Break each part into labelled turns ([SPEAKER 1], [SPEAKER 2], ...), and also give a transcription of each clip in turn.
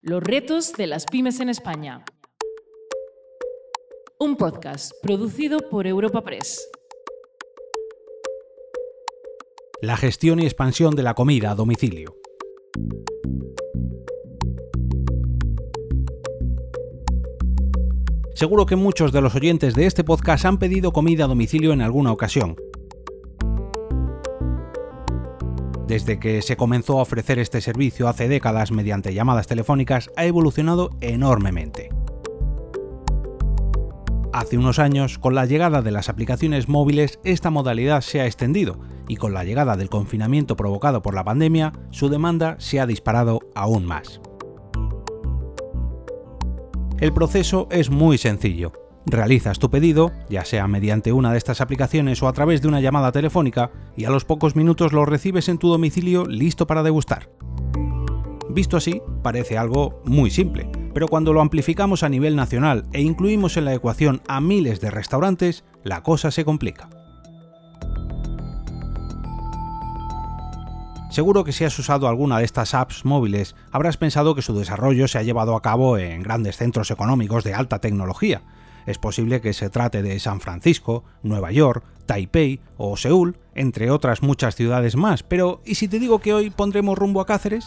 [SPEAKER 1] Los retos de las pymes en España. Un podcast producido por Europa Press.
[SPEAKER 2] La gestión y expansión de la comida a domicilio. Seguro que muchos de los oyentes de este podcast han pedido comida a domicilio en alguna ocasión. Desde que se comenzó a ofrecer este servicio hace décadas mediante llamadas telefónicas, ha evolucionado enormemente. Hace unos años, con la llegada de las aplicaciones móviles, esta modalidad se ha extendido y con la llegada del confinamiento provocado por la pandemia, su demanda se ha disparado aún más. El proceso es muy sencillo. Realizas tu pedido, ya sea mediante una de estas aplicaciones o a través de una llamada telefónica, y a los pocos minutos lo recibes en tu domicilio listo para degustar. Visto así, parece algo muy simple, pero cuando lo amplificamos a nivel nacional e incluimos en la ecuación a miles de restaurantes, la cosa se complica. Seguro que si has usado alguna de estas apps móviles, habrás pensado que su desarrollo se ha llevado a cabo en grandes centros económicos de alta tecnología. Es posible que se trate de San Francisco, Nueva York, Taipei o Seúl, entre otras muchas ciudades más, pero ¿y si te digo que hoy pondremos rumbo a Cáceres?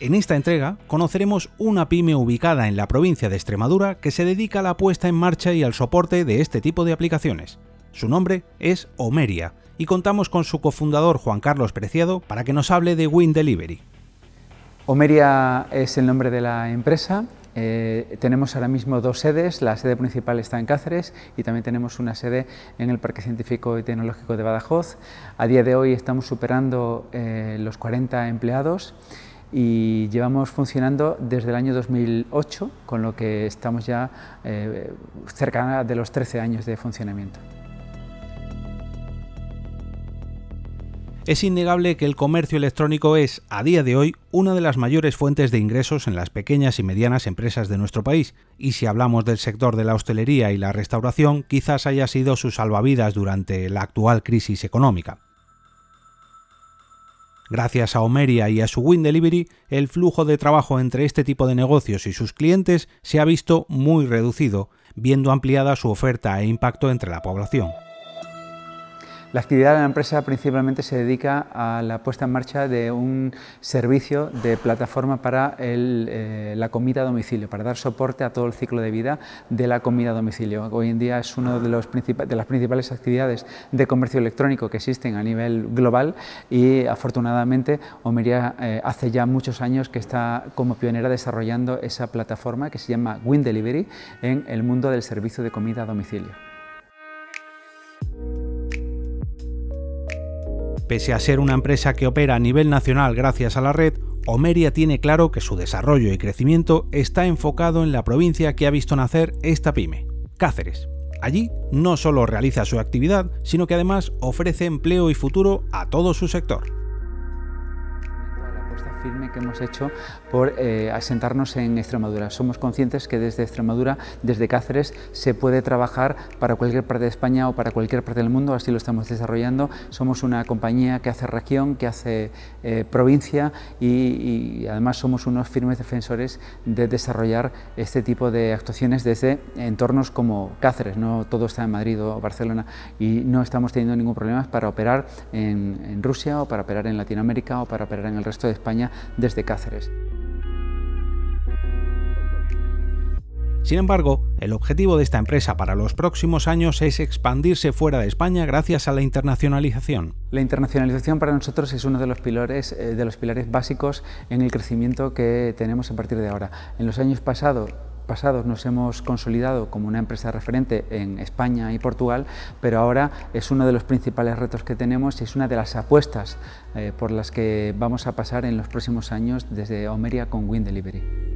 [SPEAKER 2] En esta entrega conoceremos una pyme ubicada en la provincia de Extremadura que se dedica a la puesta en marcha y al soporte de este tipo de aplicaciones. Su nombre es Omeria y contamos con su cofundador Juan Carlos Preciado para que nos hable de Win Delivery.
[SPEAKER 3] Omeria es el nombre de la empresa. Eh, tenemos ahora mismo dos sedes, la sede principal está en Cáceres y también tenemos una sede en el Parque Científico y Tecnológico de Badajoz. A día de hoy estamos superando eh, los 40 empleados y llevamos funcionando desde el año 2008, con lo que estamos ya eh, cerca de los 13 años de funcionamiento.
[SPEAKER 2] Es innegable que el comercio electrónico es, a día de hoy, una de las mayores fuentes de ingresos en las pequeñas y medianas empresas de nuestro país, y si hablamos del sector de la hostelería y la restauración, quizás haya sido su salvavidas durante la actual crisis económica. Gracias a Omeria y a su Win Delivery, el flujo de trabajo entre este tipo de negocios y sus clientes se ha visto muy reducido, viendo ampliada su oferta e impacto entre la población.
[SPEAKER 3] La actividad de la empresa principalmente se dedica a la puesta en marcha de un servicio de plataforma para eh, la comida a domicilio, para dar soporte a todo el ciclo de vida de la comida a domicilio. Hoy en día es una de, las principales actividades de comercio electrónico que existen a nivel global y afortunadamente Omeria eh, hace ya muchos años que está como pionera desarrollando esa plataforma que se llama Win Delivery en el mundo del servicio de comida a domicilio.
[SPEAKER 2] Pese a ser una empresa que opera a nivel nacional gracias a la red, Omeria tiene claro que su desarrollo y crecimiento está enfocado en la provincia que ha visto nacer esta pyme, Cáceres. Allí no solo realiza su actividad, sino que además ofrece empleo y futuro a todo su sector
[SPEAKER 3] que hemos hecho por eh, asentarnos en Extremadura. Somos conscientes que desde Extremadura, desde Cáceres, se puede trabajar para cualquier parte de España o para cualquier parte del mundo, así lo estamos desarrollando. Somos una compañía que hace región, que hace eh, provincia y, además somos unos firmes defensores de desarrollar este tipo de actuaciones desde entornos como Cáceres, no todo está en Madrid o Barcelona y no estamos teniendo ningún problema para operar en Rusia o para operar en Latinoamérica o para operar en el resto de España desde Cáceres.
[SPEAKER 2] Sin embargo, el objetivo de esta empresa para los próximos años es expandirse fuera de España gracias a la internacionalización.
[SPEAKER 3] La internacionalización para nosotros es uno de los pilares, eh, de los pilares básicos en el crecimiento que tenemos a partir de ahora. En los años pasados pasados nos hemos consolidado como una empresa referente en España y Portugal, pero ahora es uno de los principales retos que tenemos y es una de las apuestas eh, por las que vamos a pasar en los próximos años desde Omeria con Win Delivery.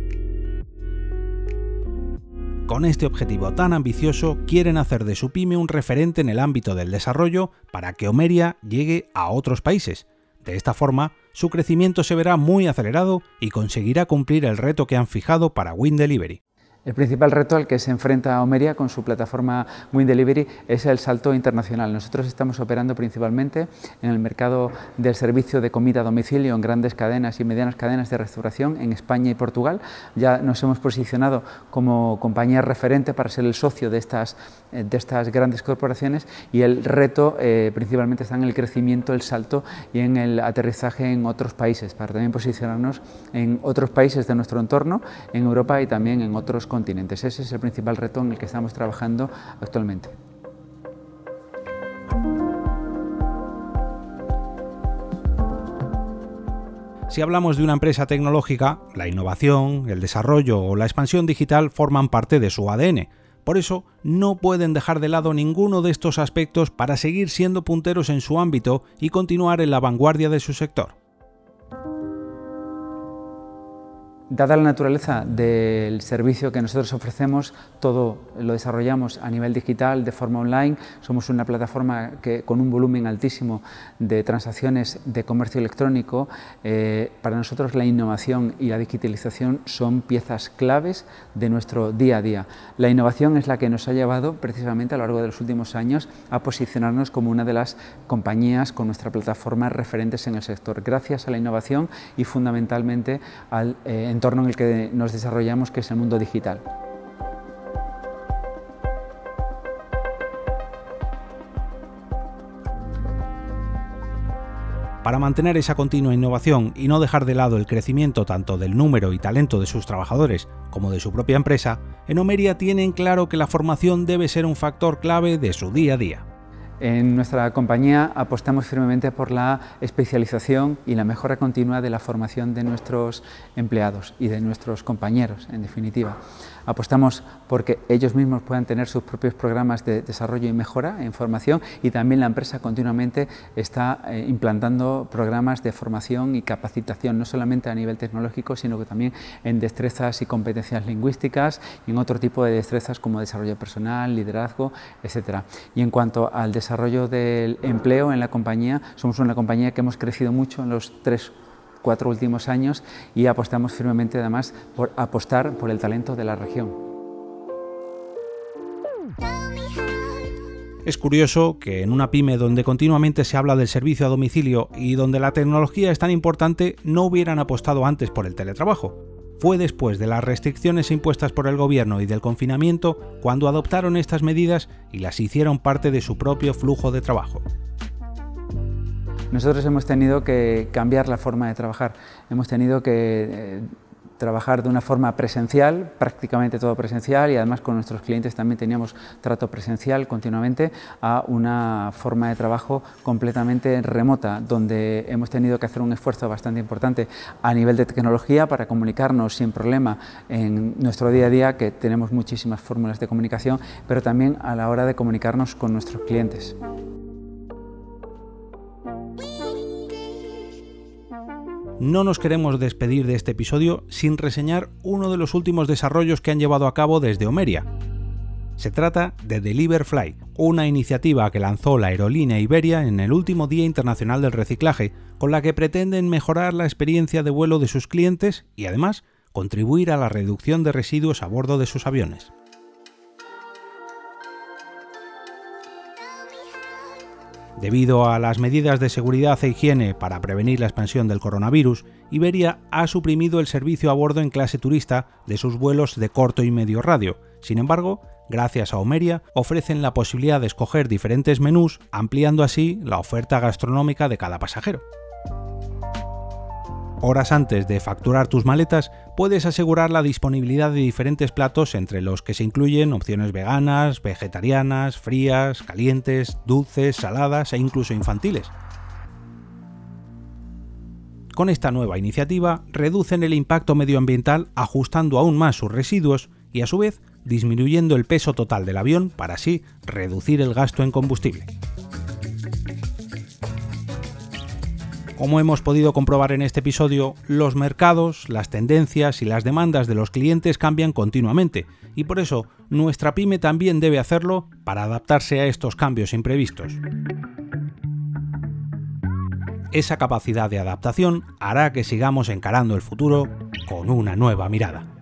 [SPEAKER 2] Con este objetivo tan ambicioso, quieren hacer de su pyme un referente en el ámbito del desarrollo para que Omeria llegue a otros países. De esta forma, su crecimiento se verá muy acelerado y conseguirá cumplir el reto que han fijado para Win Delivery.
[SPEAKER 3] El principal reto al que se enfrenta Omeria con su plataforma Win Delivery es el salto internacional. Nosotros estamos operando principalmente en el mercado del servicio de comida a domicilio en grandes cadenas y medianas cadenas de restauración en España y Portugal. Ya nos hemos posicionado como compañía referente para ser el socio de estas, eh, de estas grandes corporaciones y el reto eh, principalmente está en el crecimiento, el salto y en el aterrizaje en otros países, para también posicionarnos en otros países de nuestro entorno, en Europa y también en otros continentes. Ese es el principal reto en el que estamos trabajando actualmente.
[SPEAKER 2] Si hablamos de una empresa tecnológica, la innovación, el desarrollo o la expansión digital forman parte de su ADN. Por eso, no pueden dejar de lado ninguno de estos aspectos para seguir siendo punteros en su ámbito y continuar en la vanguardia de su sector.
[SPEAKER 3] Dada la naturaleza del servicio que nosotros ofrecemos, todo lo desarrollamos a nivel digital, de forma online. Somos una plataforma que, con un volumen altísimo de transacciones de comercio electrónico. Eh, para nosotros la innovación y la digitalización son piezas claves de nuestro día a día. La innovación es la que nos ha llevado precisamente a lo largo de los últimos años a posicionarnos como una de las compañías con nuestra plataforma referentes en el sector, gracias a la innovación y fundamentalmente al eh, entorno en el que nos desarrollamos, que es el mundo digital.
[SPEAKER 2] Para mantener esa continua innovación y no dejar de lado el crecimiento tanto del número y talento de sus trabajadores como de su propia empresa, en Omeria tienen claro que la formación debe ser un factor clave de su día a día.
[SPEAKER 3] En nuestra compañía apostamos firmemente por la especialización y la mejora continua de la formación de nuestros empleados y de nuestros compañeros, en definitiva. Apostamos porque ellos mismos puedan tener sus propios programas de desarrollo y mejora en formación y también la empresa continuamente está eh, implantando programas de formación y capacitación, no solamente a nivel tecnológico, sino que también en destrezas y competencias lingüísticas y en otro tipo de destrezas como desarrollo personal, liderazgo, etc. Y en cuanto al desarrollo desarrollo del empleo en la compañía. Somos una compañía que hemos crecido mucho en los tres cuatro últimos años y apostamos firmemente además por apostar por el talento de la región.
[SPEAKER 2] Es curioso que en una pyme donde continuamente se habla del servicio a domicilio y donde la tecnología es tan importante no hubieran apostado antes por el teletrabajo fue después de las restricciones impuestas por el gobierno y del confinamiento cuando adoptaron estas medidas y las hicieron parte de su propio flujo de trabajo.
[SPEAKER 3] Nosotros hemos tenido que cambiar la forma de trabajar, hemos tenido que eh, trabajar de una forma presencial, prácticamente todo presencial y además con nuestros clientes también teníamos trato presencial continuamente a una forma de trabajo completamente remota, donde hemos tenido que hacer un esfuerzo bastante importante a nivel de tecnología para comunicarnos sin problema en nuestro día a día, que tenemos muchísimas fórmulas de comunicación, pero también a la hora de comunicarnos con nuestros clientes.
[SPEAKER 2] No nos queremos despedir de este episodio sin reseñar uno de los últimos desarrollos que han llevado a cabo desde Omeria. Se trata de Deliverfly, una iniciativa que lanzó la aerolínea Iberia en el último Día Internacional del Reciclaje, con la que pretenden mejorar la experiencia de vuelo de sus clientes y además contribuir a la reducción de residuos a bordo de sus aviones. Debido a las medidas de seguridad e higiene para prevenir la expansión del coronavirus, Iberia ha suprimido el servicio a bordo en clase turista de sus vuelos de corto y medio radio. Sin embargo, gracias a Omeria, ofrecen la posibilidad de escoger diferentes menús, ampliando así la oferta gastronómica de cada pasajero. Horas antes de facturar tus maletas, puedes asegurar la disponibilidad de diferentes platos entre los que se incluyen opciones veganas, vegetarianas, frías, calientes, dulces, saladas e incluso infantiles. Con esta nueva iniciativa reducen el impacto medioambiental ajustando aún más sus residuos y a su vez disminuyendo el peso total del avión para así reducir el gasto en combustible. Como hemos podido comprobar en este episodio, los mercados, las tendencias y las demandas de los clientes cambian continuamente y por eso nuestra pyme también debe hacerlo para adaptarse a estos cambios imprevistos. Esa capacidad de adaptación hará que sigamos encarando el futuro con una nueva mirada.